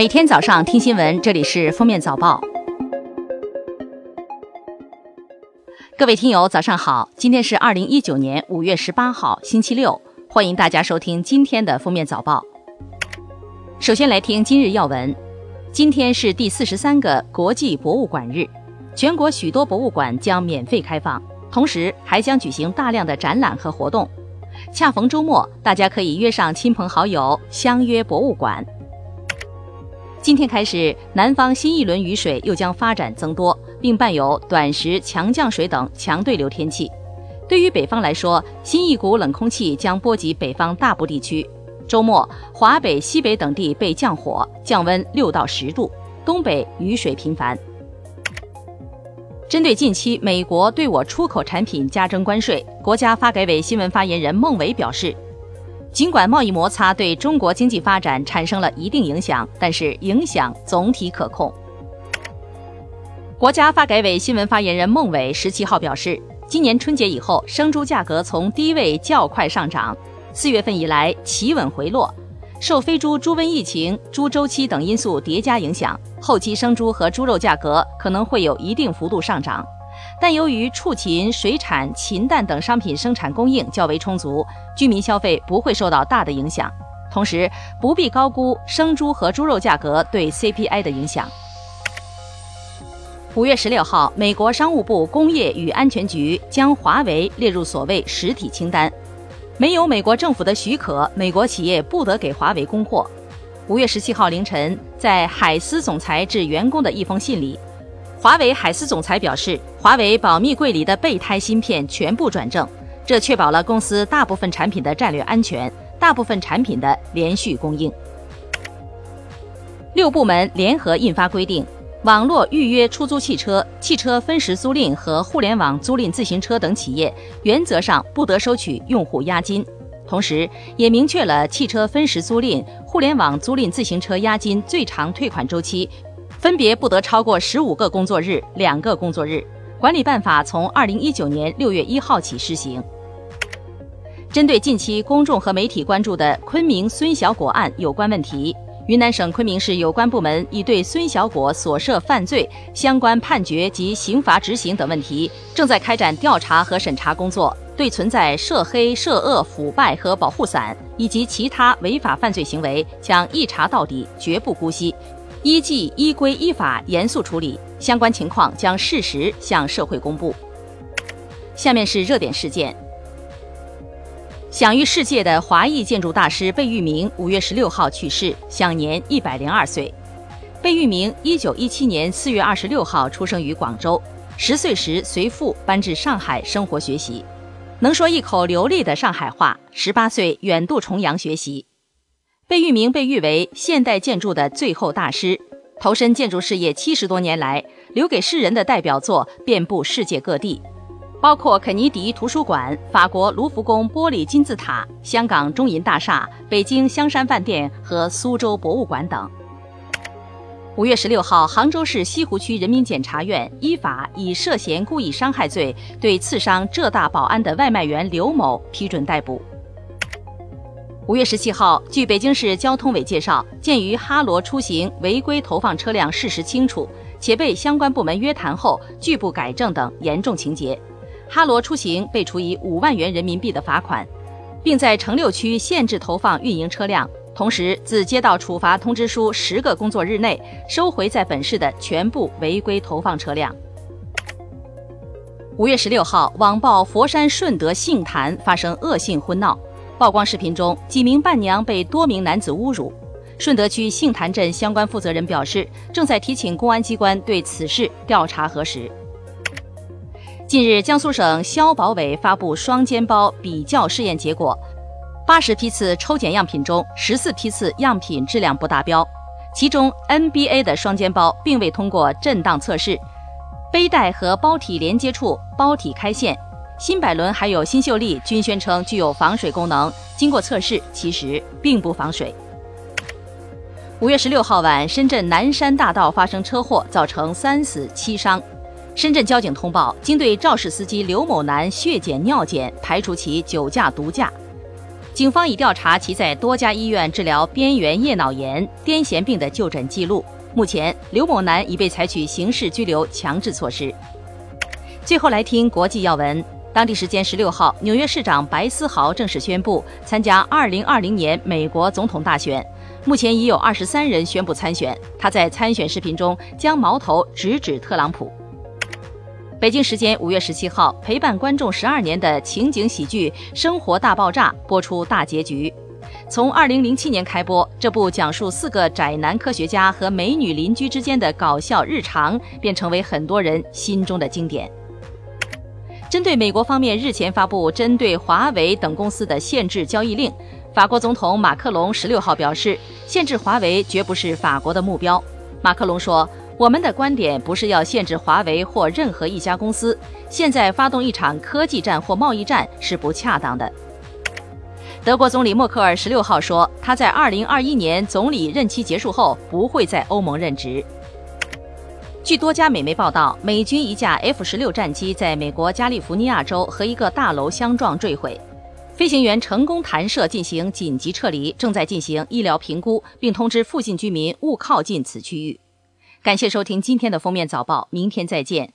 每天早上听新闻，这里是《封面早报》。各位听友，早上好！今天是二零一九年五月十八号，星期六，欢迎大家收听今天的《封面早报》。首先来听今日要闻。今天是第四十三个国际博物馆日，全国许多博物馆将免费开放，同时还将举行大量的展览和活动。恰逢周末，大家可以约上亲朋好友，相约博物馆。今天开始，南方新一轮雨水又将发展增多，并伴有短时强降水等强对流天气。对于北方来说，新一股冷空气将波及北方大部地区。周末，华北、西北等地被降火，降温六到十度，东北雨水频繁。针对近期美国对我出口产品加征关税，国家发改委新闻发言人孟伟表示。尽管贸易摩擦对中国经济发展产生了一定影响，但是影响总体可控。国家发改委新闻发言人孟伟十七号表示，今年春节以后，生猪价格从低位较快上涨，四月份以来企稳回落，受非洲猪瘟疫情、猪周期等因素叠加影响，后期生猪和猪肉价格可能会有一定幅度上涨。但由于畜禽、水产、禽蛋等商品生产供应较为充足，居民消费不会受到大的影响。同时，不必高估生猪和猪肉价格对 CPI 的影响。五月十六号，美国商务部工业与安全局将华为列入所谓实体清单，没有美国政府的许可，美国企业不得给华为供货。五月十七号凌晨，在海思总裁致员工的一封信里。华为海思总裁表示，华为保密柜里的备胎芯片全部转正，这确保了公司大部分产品的战略安全，大部分产品的连续供应。六部门联合印发规定，网络预约出租汽车、汽车分时租赁和互联网租赁自行车等企业，原则上不得收取用户押金。同时，也明确了汽车分时租赁、互联网租赁自行车押金最长退款周期。分别不得超过十五个工作日、两个工作日。管理办法从二零一九年六月一号起施行。针对近期公众和媒体关注的昆明孙小果案有关问题，云南省昆明市有关部门已对孙小果所涉犯罪相关判决及刑罚执行等问题，正在开展调查和审查工作，对存在涉黑、涉恶、腐败和保护伞以及其他违法犯罪行为，将一查到底，绝不姑息。依纪依规依法严肃处理相关情况，将适时向社会公布。下面是热点事件：享誉世界的华裔建筑大师贝聿铭五月十六号去世，享年一百零二岁。贝聿铭一九一七年四月二十六号出生于广州，十岁时随父搬至上海生活学习，能说一口流利的上海话。十八岁远渡重洋学习。贝聿铭被誉为现代建筑的最后大师，投身建筑事业七十多年来，留给世人的代表作遍布世界各地，包括肯尼迪图书馆、法国卢浮宫玻璃金字塔、香港中银大厦、北京香山饭店和苏州博物馆等。五月十六号，杭州市西湖区人民检察院依法以涉嫌故意伤害罪对刺伤浙大保安的外卖员刘某批准逮捕。五月十七号，据北京市交通委介绍，鉴于哈罗出行违规投放车辆事实清楚，且被相关部门约谈后拒不改正等严重情节，哈罗出行被处以五万元人民币的罚款，并在城六区限制投放运营车辆。同时，自接到处罚通知书十个工作日内，收回在本市的全部违规投放车辆。五月十六号，网曝佛山顺德杏坛发生恶性婚闹。曝光视频中，几名伴娘被多名男子侮辱。顺德区杏坛镇相关负责人表示，正在提请公安机关对此事调查核实。近日，江苏省消保委发布双肩包比较试验结果，八十批次抽检样品中，十四批次样品质量不达标，其中 NBA 的双肩包并未通过震荡测试，背带和包体连接处包体开线。新百伦还有新秀丽均宣称具有防水功能，经过测试，其实并不防水。五月十六号晚，深圳南山大道发生车祸，造成三死七伤。深圳交警通报，经对肇事司机刘某男血检尿检，排除其酒驾毒驾。警方已调查其在多家医院治疗边缘叶脑炎、癫痫病的就诊记录。目前，刘某男已被采取刑事拘留强制措施。最后来听国际要闻。当地时间十六号，纽约市长白思豪正式宣布参加二零二零年美国总统大选。目前已有二十三人宣布参选。他在参选视频中将矛头直指特朗普。北京时间五月十七号，陪伴观众十二年的情景喜剧《生活大爆炸》播出大结局。从二零零七年开播，这部讲述四个宅男科学家和美女邻居之间的搞笑日常，便成为很多人心中的经典。针对美国方面日前发布针对华为等公司的限制交易令，法国总统马克龙十六号表示，限制华为绝不是法国的目标。马克龙说：“我们的观点不是要限制华为或任何一家公司，现在发动一场科技战或贸易战是不恰当的。”德国总理默克尔十六号说，他在二零二一年总理任期结束后不会在欧盟任职。据多家美媒报道，美军一架 F 十六战机在美国加利福尼亚州和一个大楼相撞坠毁，飞行员成功弹射进行紧急撤离，正在进行医疗评估，并通知附近居民勿靠近此区域。感谢收听今天的封面早报，明天再见。